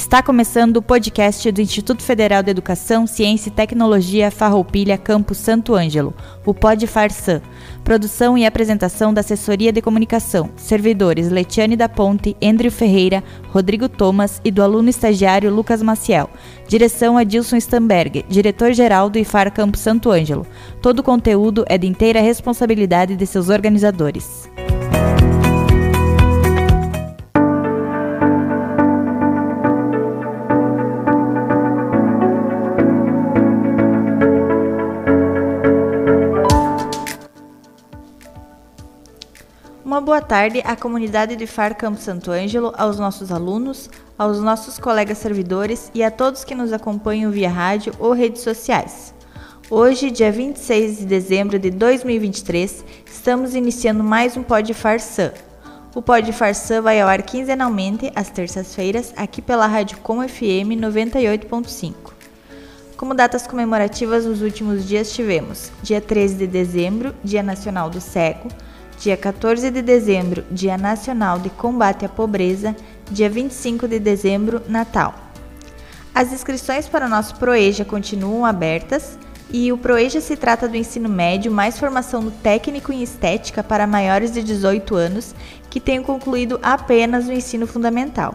Está começando o podcast do Instituto Federal de Educação, Ciência e Tecnologia Farroupilha Campus Santo Ângelo, o Pod Farsan. Produção e apresentação da Assessoria de Comunicação, servidores Letiane da Ponte, Andrew Ferreira, Rodrigo Thomas e do aluno estagiário Lucas Maciel. Direção Adilson Stamberg, diretor-geral do IFAR Campus Santo Ângelo. Todo o conteúdo é de inteira responsabilidade de seus organizadores. Uma boa tarde à comunidade de FAR Campo Santo Ângelo, aos nossos alunos, aos nossos colegas servidores e a todos que nos acompanham via rádio ou redes sociais. Hoje, dia 26 de dezembro de 2023, estamos iniciando mais um Pod Farsan. O Pod Farsan vai ao ar quinzenalmente, às terças-feiras, aqui pela Rádio Com FM 98.5. Como datas comemorativas, nos últimos dias tivemos dia 13 de dezembro, Dia Nacional do Cego, dia 14 de dezembro, Dia Nacional de Combate à Pobreza, dia 25 de dezembro, Natal. As inscrições para o nosso Proeja continuam abertas e o Proeja se trata do ensino médio mais formação no técnico em estética para maiores de 18 anos que tenham concluído apenas o ensino fundamental.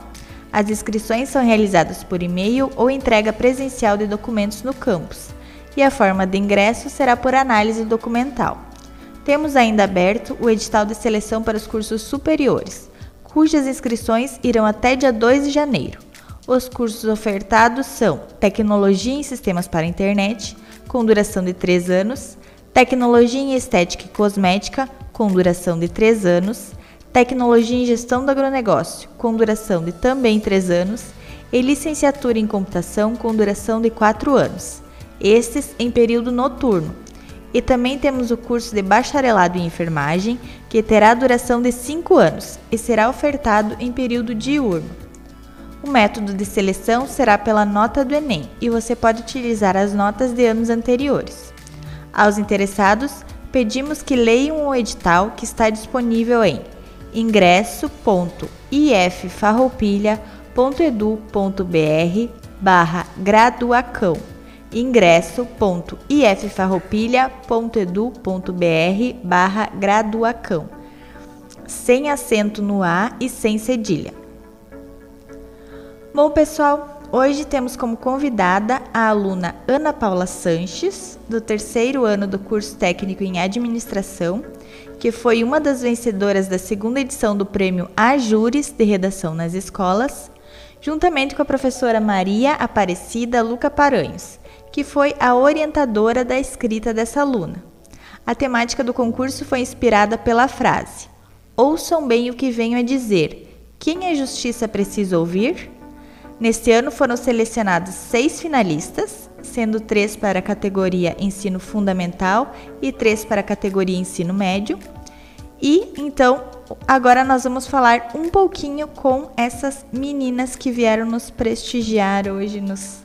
As inscrições são realizadas por e-mail ou entrega presencial de documentos no campus, e a forma de ingresso será por análise documental. Temos ainda aberto o edital de seleção para os cursos superiores, cujas inscrições irão até dia 2 de janeiro. Os cursos ofertados são Tecnologia em Sistemas para Internet, com duração de 3 anos, Tecnologia em Estética e Cosmética, com duração de 3 anos, Tecnologia em Gestão do Agronegócio, com duração de também 3 anos, e Licenciatura em Computação, com duração de 4 anos, estes em período noturno, e também temos o curso de bacharelado em enfermagem, que terá duração de 5 anos e será ofertado em período diurno. O método de seleção será pela nota do Enem e você pode utilizar as notas de anos anteriores. Aos interessados, pedimos que leiam o edital que está disponível em ingresso.iffarroupilha.edu.br barra graduacão ingresso.iffarroupilha.edu.br barra graduacão, sem acento no A e sem cedilha. Bom, pessoal, hoje temos como convidada a aluna Ana Paula Sanches, do terceiro ano do curso técnico em administração, que foi uma das vencedoras da segunda edição do prêmio Ajures de Redação nas Escolas, juntamente com a professora Maria Aparecida Luca Paranhos, que foi a orientadora da escrita dessa aluna. A temática do concurso foi inspirada pela frase: Ouçam bem o que venho a dizer. Quem é justiça precisa ouvir? Neste ano foram selecionados seis finalistas, sendo três para a categoria Ensino Fundamental e três para a categoria Ensino Médio. E então, agora nós vamos falar um pouquinho com essas meninas que vieram nos prestigiar hoje, nos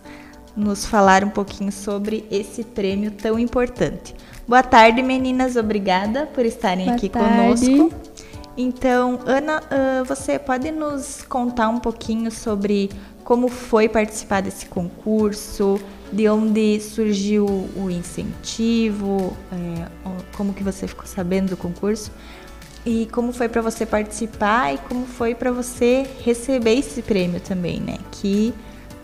nos falar um pouquinho sobre esse prêmio tão importante. Boa tarde, meninas. Obrigada por estarem Boa aqui tarde. conosco. Então, Ana, uh, você pode nos contar um pouquinho sobre como foi participar desse concurso, de onde surgiu o incentivo, é, como que você ficou sabendo do concurso e como foi para você participar e como foi para você receber esse prêmio também, né? Que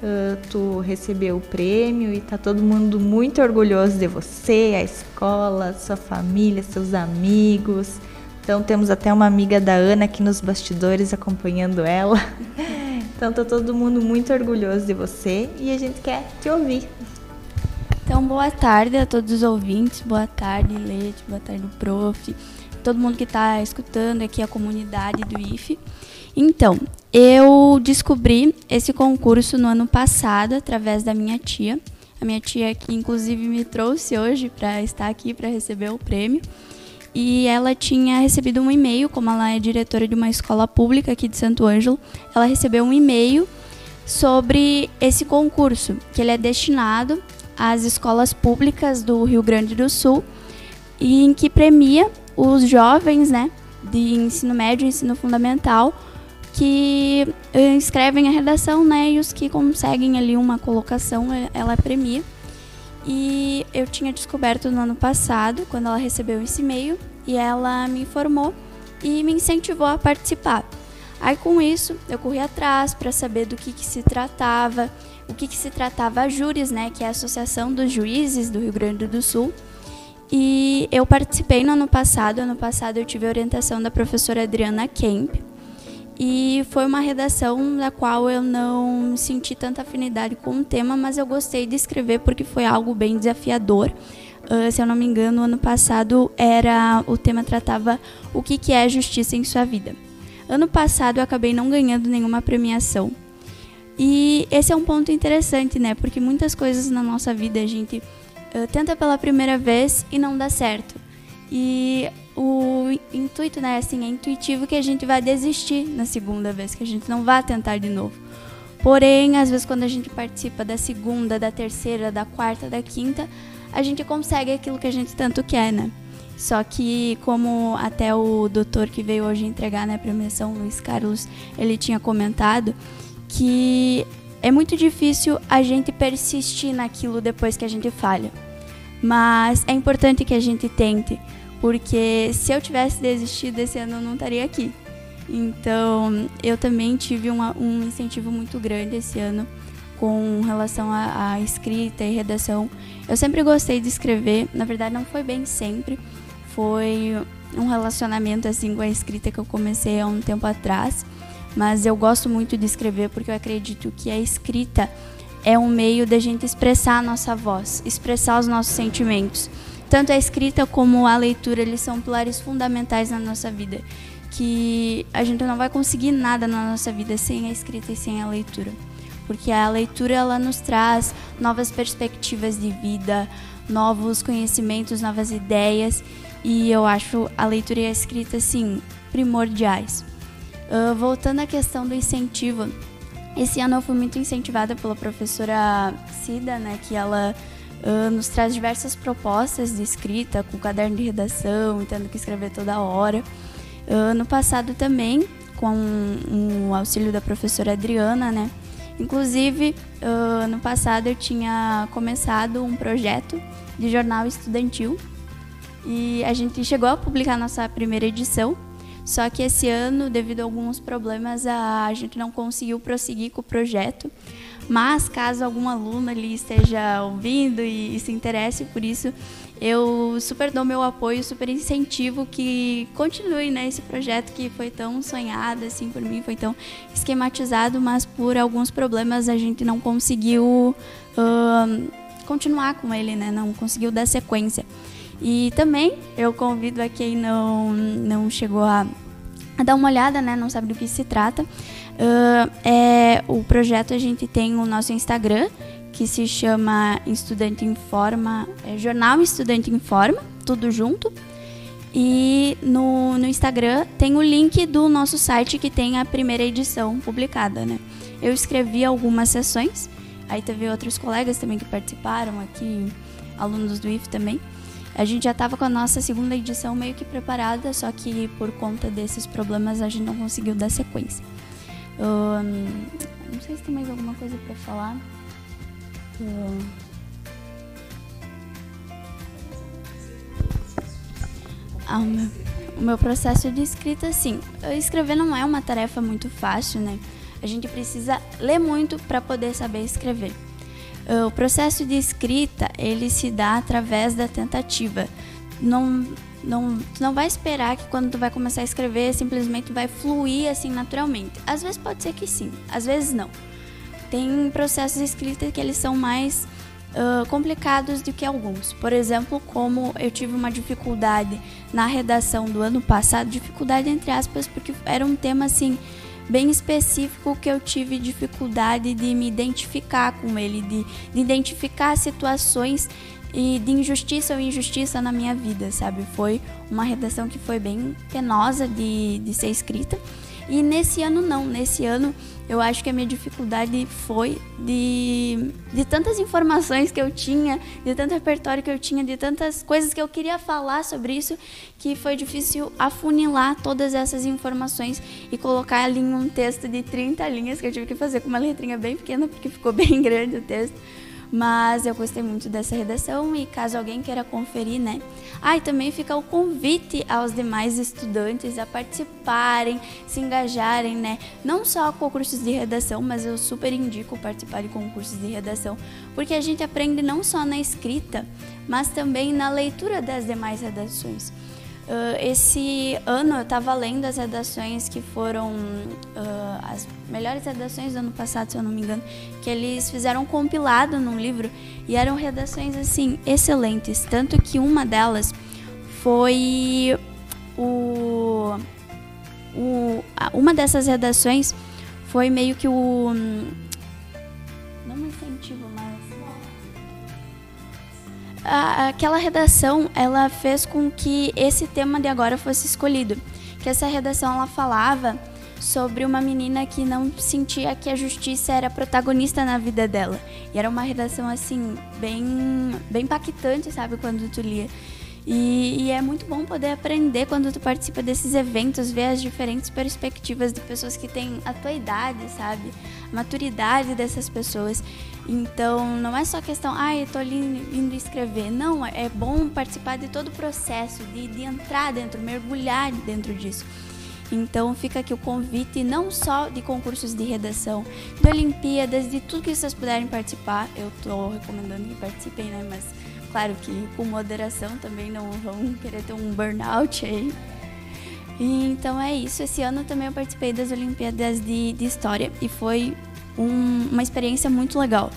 Uh, tu recebeu o prêmio e tá todo mundo muito orgulhoso de você, a escola, sua família, seus amigos. Então temos até uma amiga da Ana aqui nos bastidores acompanhando ela. Então tá todo mundo muito orgulhoso de você e a gente quer te ouvir. Então, boa tarde a todos os ouvintes, boa tarde, Leite, boa tarde, prof, todo mundo que está escutando aqui, a comunidade do IFE. Então, eu descobri esse concurso no ano passado através da minha tia. A minha tia que inclusive me trouxe hoje para estar aqui para receber o prêmio. E ela tinha recebido um e-mail, como ela é diretora de uma escola pública aqui de Santo Ângelo, ela recebeu um e-mail sobre esse concurso, que ele é destinado às escolas públicas do Rio Grande do Sul e em que premia os jovens, né, de ensino médio e ensino fundamental que escrevem a redação, né? E os que conseguem ali uma colocação, ela premia. E eu tinha descoberto no ano passado, quando ela recebeu esse e-mail, e ela me informou e me incentivou a participar. Aí com isso, eu corri atrás para saber do que, que se tratava, o que, que se tratava a Júris, né, que é a Associação dos Juízes do Rio Grande do Sul. E eu participei no ano passado. Ano passado eu tive a orientação da professora Adriana Kemp. E foi uma redação da qual eu não senti tanta afinidade com o tema, mas eu gostei de escrever porque foi algo bem desafiador. Uh, se eu não me engano, ano passado era o tema tratava o que, que é justiça em sua vida. Ano passado eu acabei não ganhando nenhuma premiação. E esse é um ponto interessante, né? Porque muitas coisas na nossa vida a gente uh, tenta pela primeira vez e não dá certo. E o intuito, né, assim, é intuitivo que a gente vai desistir na segunda vez, que a gente não vai tentar de novo. Porém, às vezes quando a gente participa da segunda, da terceira, da quarta, da quinta, a gente consegue aquilo que a gente tanto quer, né? Só que, como até o doutor que veio hoje entregar na né, premiação, Luiz Carlos, ele tinha comentado que é muito difícil a gente persistir naquilo depois que a gente falha. Mas é importante que a gente tente, porque se eu tivesse desistido esse ano eu não estaria aqui. Então, eu também tive uma, um incentivo muito grande esse ano com relação à, escrita e redação. Eu sempre gostei de escrever, na verdade não foi bem sempre, foi um relacionamento assim com a escrita que eu comecei há um tempo atrás, mas eu gosto muito de escrever porque eu acredito que a escrita é um meio da gente expressar a nossa voz, expressar os nossos sentimentos. Tanto a escrita como a leitura, eles são pilares fundamentais na nossa vida, que a gente não vai conseguir nada na nossa vida sem a escrita e sem a leitura. Porque a leitura ela nos traz novas perspectivas de vida, novos conhecimentos, novas ideias, e eu acho a leitura e a escrita assim primordiais. Uh, voltando à questão do incentivo, esse ano eu fui muito incentivada pela professora Cida, né, que ela uh, nos traz diversas propostas de escrita, com caderno de redação, tendo que escrever toda hora. Uh, no passado também, com o auxílio da professora Adriana, né, Inclusive, uh, no passado eu tinha começado um projeto de jornal estudantil e a gente chegou a publicar nossa primeira edição, só que esse ano, devido a alguns problemas, a gente não conseguiu prosseguir com o projeto. Mas caso algum aluno ali esteja ouvindo e, e se interesse por isso, eu super dou meu apoio, super incentivo que continue né, esse projeto que foi tão sonhado assim por mim, foi tão esquematizado, mas por alguns problemas a gente não conseguiu uh, continuar com ele, né, não conseguiu dar sequência. E também eu convido a quem não, não chegou a, a dar uma olhada, né, não sabe do que se trata. Uh, é, o projeto a gente tem o nosso Instagram, que se chama Estudante Informa, é, Jornal Estudante Informa, tudo junto. E no, no Instagram tem o link do nosso site que tem a primeira edição publicada, né? Eu escrevi algumas sessões, aí teve outros colegas também que participaram aqui, alunos do IF também. A gente já estava com a nossa segunda edição meio que preparada, só que por conta desses problemas a gente não conseguiu dar sequência. Não sei se tem mais alguma coisa para falar. Ah, o, meu, o meu processo de escrita, sim. Escrever não é uma tarefa muito fácil, né? A gente precisa ler muito para poder saber escrever. Ah, o processo de escrita ele se dá através da tentativa. Não, não, tu não vai esperar que quando tu vai começar a escrever simplesmente vai fluir assim naturalmente. Às vezes pode ser que sim, às vezes não. Tem processos de escrita que eles são mais uh, complicados do que alguns. Por exemplo, como eu tive uma dificuldade na redação do ano passado, dificuldade entre aspas, porque era um tema assim bem específico que eu tive dificuldade de me identificar com ele, de, de identificar situações e de injustiça ou injustiça na minha vida, sabe? Foi uma redação que foi bem penosa de, de ser escrita. E nesse ano não, nesse ano eu acho que a minha dificuldade foi de, de tantas informações que eu tinha, de tanto repertório que eu tinha, de tantas coisas que eu queria falar sobre isso, que foi difícil afunilar todas essas informações e colocar ali um texto de 30 linhas que eu tive que fazer com uma letrinha bem pequena, porque ficou bem grande o texto. Mas eu gostei muito dessa redação e caso alguém queira conferir, né? Ah, e também fica o convite aos demais estudantes a participarem, se engajarem, né? Não só concursos de redação, mas eu super indico participar de concursos de redação, porque a gente aprende não só na escrita, mas também na leitura das demais redações. Uh, esse ano eu estava lendo as redações que foram uh, as melhores redações do ano passado, se eu não me engano, que eles fizeram um compilado num livro e eram redações assim excelentes, tanto que uma delas foi o, o uma dessas redações foi meio que o não um incentivo, a, aquela redação ela fez com que esse tema de agora fosse escolhido. Que essa redação ela falava sobre uma menina que não sentia que a justiça era protagonista na vida dela. E era uma redação assim bem bem impactante, sabe, quando tu lia. E, e, é muito bom poder aprender quando tu participa desses eventos, ver as diferentes perspectivas de pessoas que têm a tua idade, sabe? A maturidade dessas pessoas. Então, não é só questão, ah, eu tô indo escrever. Não, é bom participar de todo o processo, de, de entrar dentro, mergulhar dentro disso. Então fica aqui o convite não só de concursos de redação, de Olimpíadas, de tudo que vocês puderem participar. Eu estou recomendando que participem, né? Mas claro que com moderação também não vão querer ter um burnout aí. E, então é isso. Esse ano também eu participei das Olimpíadas de, de História e foi um, uma experiência muito legal.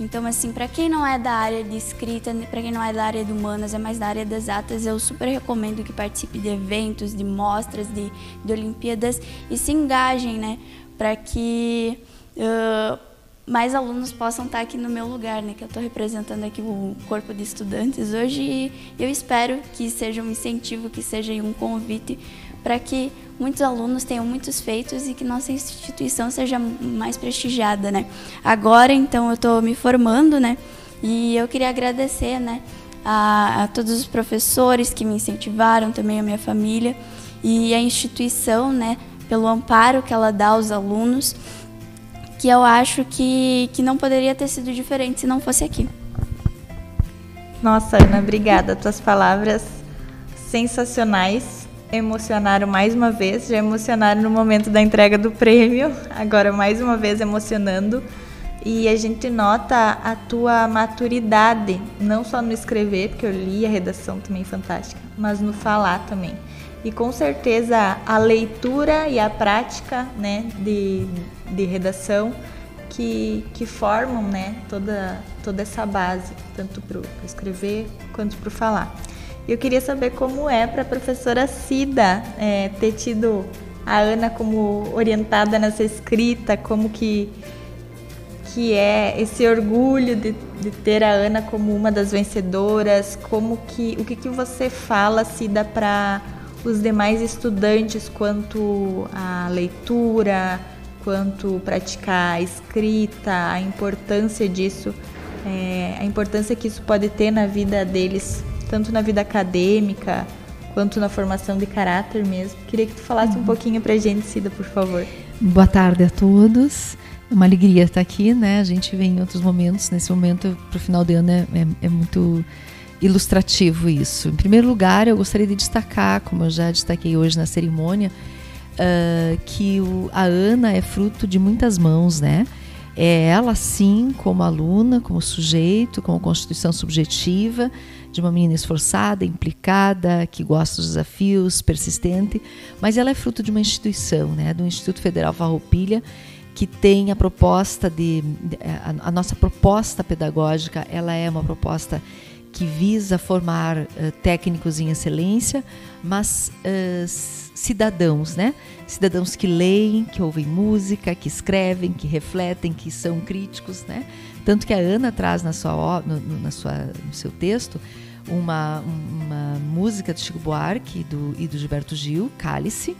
Então, assim, para quem não é da área de escrita, para quem não é da área de humanas, é mais da área das atas, eu super recomendo que participe de eventos, de mostras, de, de Olimpíadas e se engajem, né? Para que uh, mais alunos possam estar aqui no meu lugar, né? Que eu estou representando aqui o corpo de estudantes hoje e eu espero que seja um incentivo, que seja um convite para que muitos alunos tenham muitos feitos e que nossa instituição seja mais prestigiada, né? Agora, então, eu estou me formando, né? E eu queria agradecer, né, a, a, todos os professores que me incentivaram, também a minha família e a instituição, né, pelo amparo que ela dá aos alunos, que eu acho que, que não poderia ter sido diferente se não fosse aqui. Nossa, Ana, obrigada. Tuas palavras sensacionais emocionaram mais uma vez, já emocionaram no momento da entrega do prêmio, agora mais uma vez emocionando. E a gente nota a tua maturidade, não só no escrever, porque eu li a redação também fantástica, mas no falar também. E com certeza a leitura e a prática né, de, de redação que, que formam né, toda, toda essa base, tanto para escrever quanto para falar. Eu queria saber como é para a professora Cida é, ter tido a Ana como orientada nessa escrita, como que, que é esse orgulho de, de ter a Ana como uma das vencedoras, como que o que, que você fala, Cida, para os demais estudantes quanto à leitura, quanto praticar a escrita, a importância disso, é, a importância que isso pode ter na vida deles tanto na vida acadêmica quanto na formação de caráter mesmo. Queria que tu falasse uhum. um pouquinho pra gente, Cida, por favor. Boa tarde a todos. É uma alegria estar aqui, né? A gente vem em outros momentos. Nesse momento, pro final de ano, é, é, é muito ilustrativo isso. Em primeiro lugar, eu gostaria de destacar, como eu já destaquei hoje na cerimônia, uh, que o, a Ana é fruto de muitas mãos, né? É ela, sim, como aluna, como sujeito, como constituição subjetiva, de uma menina esforçada, implicada, que gosta dos desafios, persistente, mas ela é fruto de uma instituição, né, do Instituto Federal Farroupilha, que tem a proposta de a, nossa proposta pedagógica, ela é uma proposta que visa formar uh, técnicos em excelência, mas uh, cidadãos, né? Cidadãos que leem, que ouvem música, que escrevem, que refletem, que são críticos, né? Tanto que a Ana traz na sua, no, na sua, no seu texto uma, uma música do Chico Buarque do, e do Gilberto Gil, Cálice,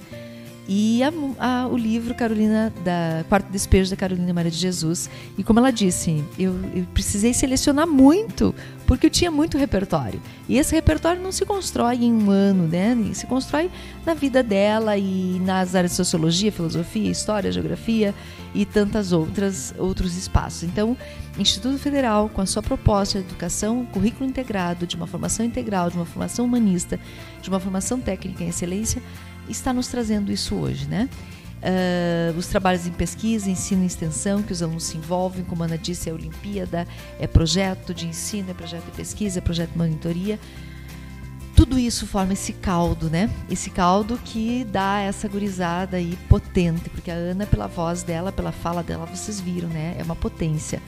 e a, a, o livro Carolina da Quarto Despejo da Carolina Maria de Jesus. E como ela disse, eu, eu, precisei selecionar muito, porque eu tinha muito repertório. E esse repertório não se constrói em um ano, né? Se constrói na vida dela e nas áreas de sociologia, filosofia, história, geografia e tantas outras outros espaços. Então, Instituto Federal, com a sua proposta de educação, currículo integrado, de uma formação integral, de uma formação humanista, de uma formação técnica em excelência, está nos trazendo isso hoje, né? Uh, os trabalhos em pesquisa, ensino e extensão que os alunos se envolvem, como a Ana disse, é Olimpíada, é projeto de ensino, é projeto de pesquisa, é projeto de monitoria. Tudo isso forma esse caldo, né? Esse caldo que dá essa gurizada aí potente, porque a Ana, pela voz dela, pela fala dela, vocês viram, né? É uma potência.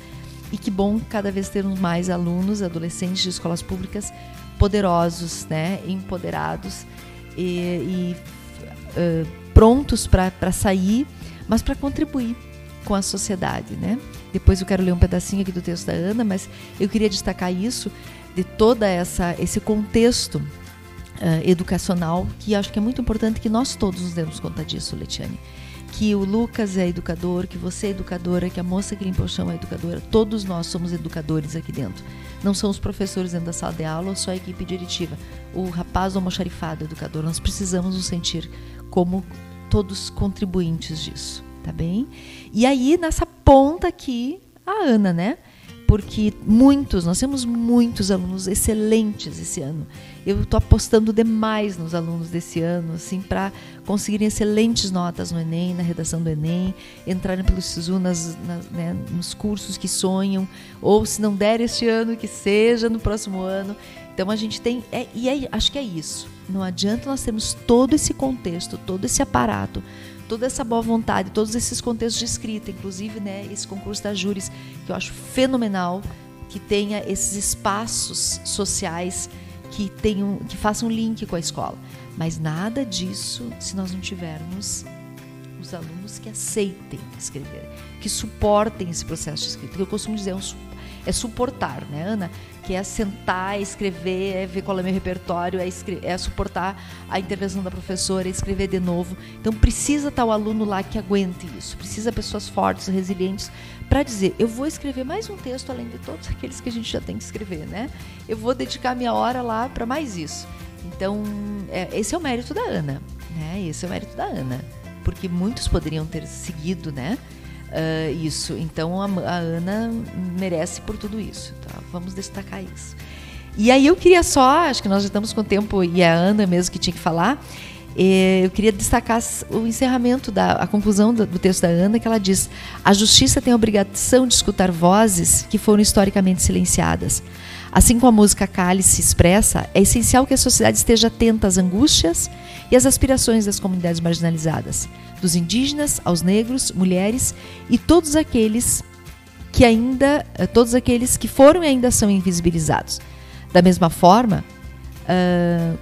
E que bom cada vez termos mais alunos, adolescentes de escolas públicas poderosos, né? Empoderados e, e uh, prontos para sair, mas para contribuir com a sociedade, né? Depois eu quero ler um pedacinho aqui do texto da Ana, mas eu queria destacar isso de toda essa esse contexto uh, educacional que acho que é muito importante que nós todos nos demos conta disso, Letiane. Que o Lucas é educador, que você é educadora, que a moça que limpa o chão é educadora. Todos nós somos educadores aqui dentro. Não são os professores dentro da sala de aula só a equipe diretiva. O rapaz ou almoxarifado é educador. Nós precisamos nos sentir como todos contribuintes disso, tá bem? E aí, nessa ponta aqui, a Ana, né? Porque muitos, nós temos muitos alunos excelentes esse ano. Eu estou apostando demais nos alunos desse ano, assim, para conseguirem excelentes notas no Enem, na redação do Enem, entrarem pelo SISU nas, nas, né, nos cursos que sonham, ou se não der este ano, que seja no próximo ano. Então a gente tem, é, e é, acho que é isso. Não adianta nós termos todo esse contexto, todo esse aparato, toda essa boa vontade, todos esses contextos de escrita, inclusive né, esse concurso da Júris, que eu acho fenomenal, que tenha esses espaços sociais que tenham, que façam link com a escola. Mas nada disso se nós não tivermos os alunos que aceitem escrever, que suportem esse processo de escrita. Eu costumo dizer, é, é suportar, né, Ana? Que é sentar, escrever, é ver qual é o meu repertório, é, é suportar a intervenção da professora, é escrever de novo. Então precisa estar o aluno lá que aguente isso, precisa pessoas fortes, resilientes, para dizer, eu vou escrever mais um texto além de todos aqueles que a gente já tem que escrever, né? Eu vou dedicar minha hora lá para mais isso. Então, é, esse é o mérito da Ana, né? Esse é o mérito da Ana, porque muitos poderiam ter seguido, né? Uh, isso. Então a, a, Ana merece por tudo isso. Tá? Vamos destacar isso. E aí eu queria só, acho que nós já estamos com o tempo e é a Ana mesmo que tinha que falar. Eh, eu queria destacar o encerramento da a conclusão do, texto da Ana, que ela diz: a justiça tem a obrigação de escutar vozes que foram historicamente silenciadas. Assim como a música Cálice expressa, é essencial que a sociedade esteja atenta às angústias e às aspirações das comunidades marginalizadas dos indígenas aos negros, mulheres e todos aqueles que ainda, eh, todos aqueles que foram e ainda são invisibilizados. Da mesma forma, uh,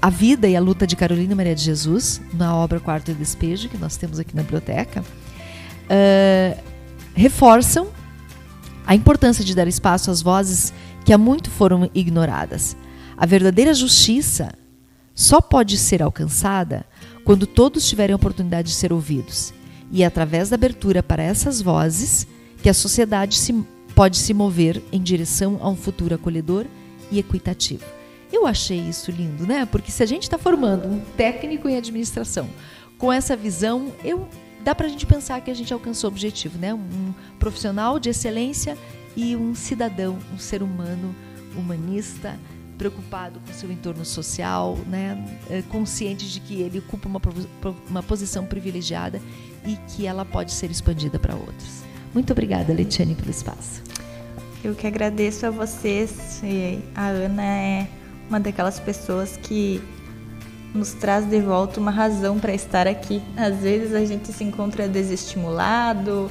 a vida e a luta de Carolina Maria de Jesus, na obra Quarto de Despejo, que nós temos aqui na biblioteca, uh, reforçam a importância de dar espaço às vozes que há muito foram ignoradas. A verdadeira justiça só pode ser alcançada quando todos tiverem a oportunidade de ser ouvidos. E é através da abertura para essas vozes que a sociedade se, pode se mover em direção a um futuro acolhedor e equitativo. Eu achei isso lindo, né? Porque se a gente está formando um técnico em administração com essa visão, eu dá para a gente pensar que a gente alcançou o objetivo, né? Um profissional de excelência e um cidadão, um ser humano humanista, preocupado com seu entorno social, né, é, consciente de que ele ocupa uma, uma posição privilegiada e que ela pode ser expandida para outros. Muito obrigada, Letiane, pelo espaço. Eu que agradeço a vocês. A Ana é uma daquelas pessoas que nos traz de volta uma razão para estar aqui. Às vezes a gente se encontra desestimulado,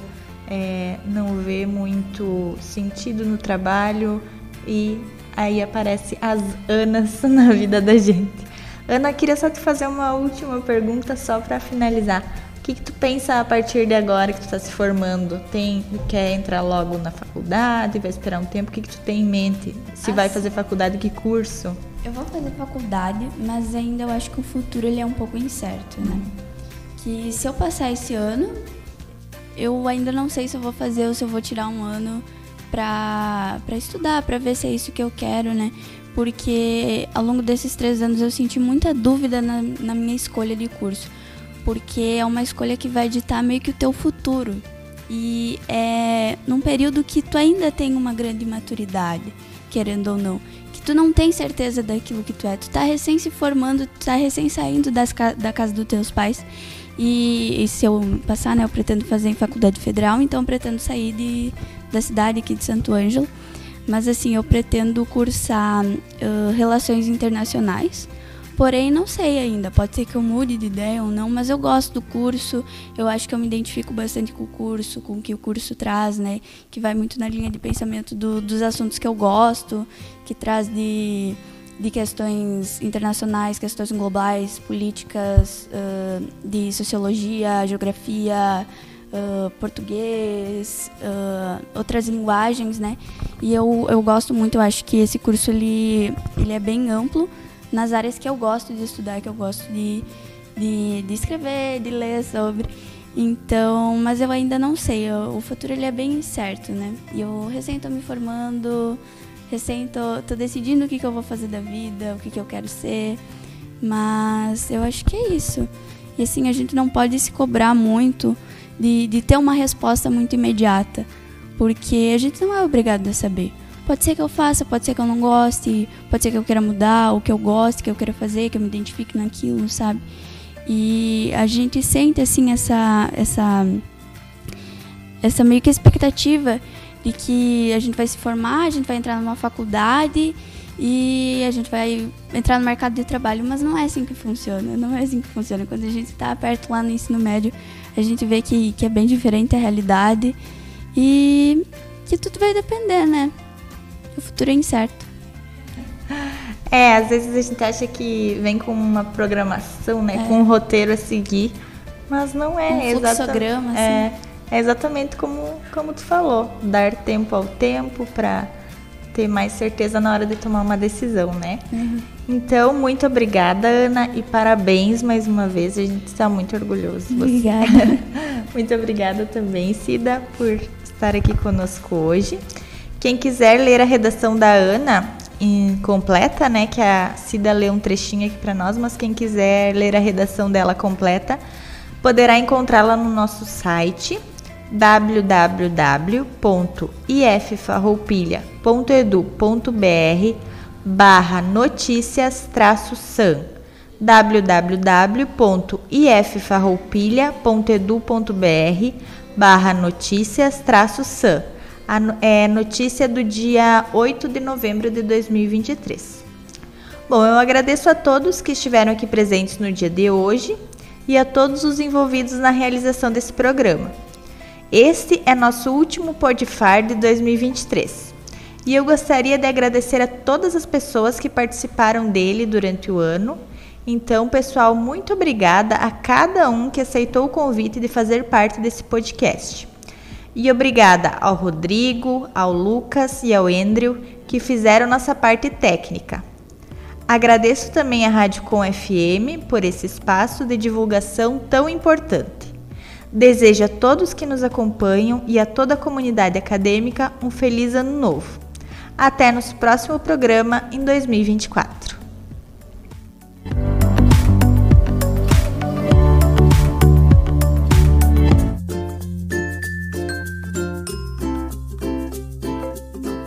é, não vê muito sentido no trabalho e aí aparece as Anas na vida da gente. Ana, queria só te fazer uma última pergunta só para finalizar. O que, que, tu pensa a partir de agora que tu está se formando? Tem, quer entrar logo na faculdade? Vai esperar um tempo? O que, que tu tem em mente? Se vai fazer faculdade, que curso? Eu vou fazer faculdade, mas ainda eu acho que o futuro ele é um pouco incerto, né? que se eu passar esse ano, eu ainda não sei se eu vou fazer ou se eu vou tirar um ano para estudar, para ver se é isso que eu quero, né? Porque ao longo desses três anos eu senti muita dúvida na, na minha escolha de curso. Porque é uma escolha que vai ditar meio que o teu futuro. E é num período que tu ainda tem uma grande maturidade, querendo ou não. Que tu não tem certeza daquilo que tu é. Tu tá recém se formando, tu tá recém saindo das, da casa dos teus pais. E, e, se eu passar, né, eu pretendo fazer em faculdade federal, então eu pretendo sair de, da cidade aqui de Santo Ângelo. Mas assim, eu pretendo cursar uh, relações internacionais. Porém, não sei ainda. Pode ser que eu mude de ideia ou não, mas eu gosto do curso. Eu acho que eu me identifico bastante com o curso, com o que o curso traz, né? Que vai muito na linha de pensamento do, dos assuntos que eu gosto, que traz de de questões internacionais, questões globais, políticas, uh, de sociologia, geografia, uh, português, uh, outras linguagens, né? E eu, eu gosto muito, eu acho que esse curso ele, ele é bem amplo nas áreas que eu gosto de estudar, que eu gosto de, de, de escrever, de ler sobre. Então, mas eu ainda não sei, eu, o futuro ele é bem incerto, né? E eu recém estou me formando, recém tô, tô decidindo o que, que eu vou fazer da vida, o que, que eu quero ser. Mas eu acho que é isso. E assim, a gente não pode se cobrar muito de, de ter uma resposta muito imediata. Porque a gente não é obrigado a saber. Pode ser que eu faça, pode ser que eu não goste, pode ser que eu queira mudar, o que eu goste, que eu queira fazer, que eu me identifique naquilo, sabe? E a gente sente assim essa essa essa meio que expectativa de que a gente vai se formar, a gente vai entrar numa faculdade e a gente vai entrar no mercado de trabalho, mas não é assim que funciona, não é assim que funciona. Quando a gente está perto lá no ensino médio, a gente vê que, que é bem diferente a realidade e que tudo vai depender, né? O futuro é incerto. É, às vezes a gente acha que vem com uma programação, né? É. Com um roteiro a seguir, mas não é. Um fluxograma, é, assim. É exatamente como, como tu falou, dar tempo ao tempo para ter mais certeza na hora de tomar uma decisão, né? Uhum. Então, muito obrigada, Ana, e parabéns mais uma vez. A gente está muito orgulhoso de você. Obrigada. muito obrigada também, Cida, por estar aqui conosco hoje. Quem quiser ler a redação da Ana completa, né, que a Cida lê um trechinho aqui para nós, mas quem quiser ler a redação dela completa, poderá encontrá-la no nosso site www.iffarroupilha.edu.br barra notícias traço san www.iffarroupilha.edu.br barra notícias traço é, notícia do dia 8 de novembro de 2023. Bom, eu agradeço a todos que estiveram aqui presentes no dia de hoje e a todos os envolvidos na realização desse programa. Este é nosso último Podfar de 2023 e eu gostaria de agradecer a todas as pessoas que participaram dele durante o ano. Então, pessoal, muito obrigada a cada um que aceitou o convite de fazer parte desse podcast. E obrigada ao Rodrigo, ao Lucas e ao Andrew que fizeram nossa parte técnica. Agradeço também à Rádio Com FM por esse espaço de divulgação tão importante. Desejo a todos que nos acompanham e a toda a comunidade acadêmica um feliz ano novo. Até nosso próximo programa em 2024.